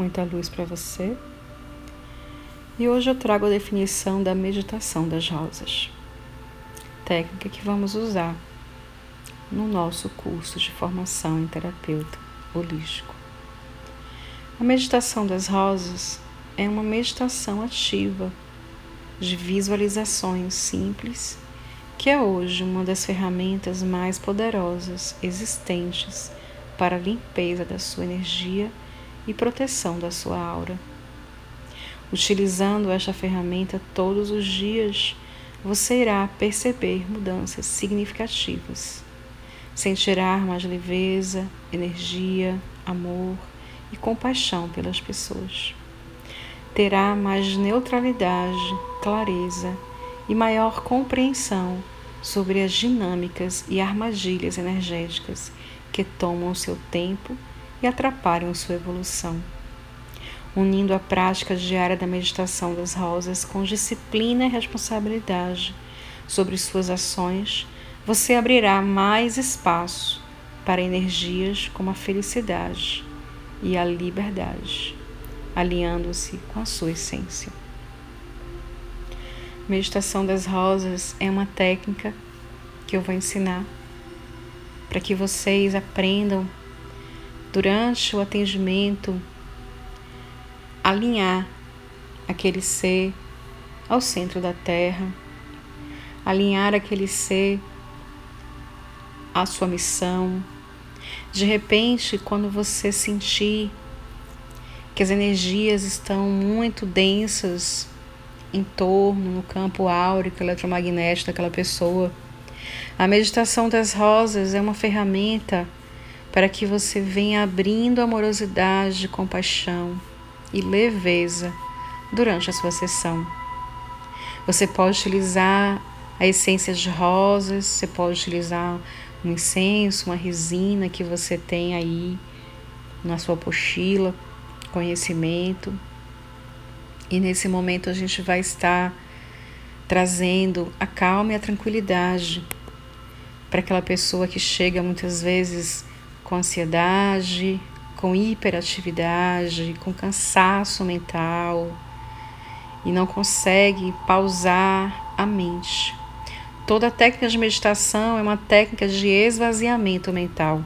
muita luz para você. E hoje eu trago a definição da meditação das rosas, técnica que vamos usar no nosso curso de formação em terapeuta holístico. A meditação das rosas é uma meditação ativa de visualizações simples, que é hoje uma das ferramentas mais poderosas existentes para a limpeza da sua energia e proteção da sua aura. Utilizando esta ferramenta todos os dias, você irá perceber mudanças significativas. Sentirá mais leveza, energia, amor e compaixão pelas pessoas. Terá mais neutralidade, clareza e maior compreensão sobre as dinâmicas e armadilhas energéticas que tomam seu tempo e atrapalham sua evolução. Unindo a prática diária da meditação das rosas com disciplina e responsabilidade sobre suas ações, você abrirá mais espaço para energias como a felicidade e a liberdade, alinhando-se com a sua essência. Meditação das rosas é uma técnica que eu vou ensinar para que vocês aprendam durante o atendimento, alinhar aquele ser ao centro da Terra, alinhar aquele ser à sua missão. De repente, quando você sentir que as energias estão muito densas em torno, no campo áurico, eletromagnético daquela pessoa, a meditação das rosas é uma ferramenta para que você venha abrindo amorosidade, compaixão e leveza durante a sua sessão. Você pode utilizar a essência de rosas, você pode utilizar um incenso, uma resina que você tem aí na sua pochila, conhecimento. E nesse momento a gente vai estar trazendo a calma e a tranquilidade para aquela pessoa que chega muitas vezes com ansiedade, com hiperatividade, com cansaço mental e não consegue pausar a mente. Toda técnica de meditação é uma técnica de esvaziamento mental.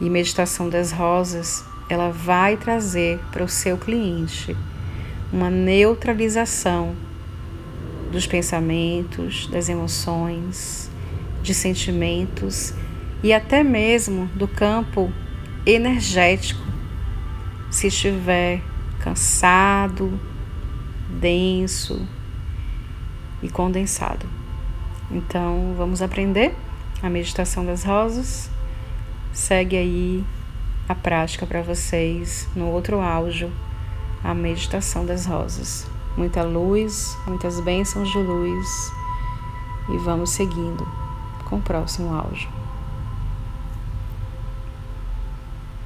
E meditação das rosas, ela vai trazer para o seu cliente uma neutralização dos pensamentos, das emoções, de sentimentos e até mesmo do campo energético, se estiver cansado, denso e condensado. Então, vamos aprender a meditação das rosas. Segue aí a prática para vocês no outro áudio, a meditação das rosas. Muita luz, muitas bênçãos de luz e vamos seguindo com o próximo áudio.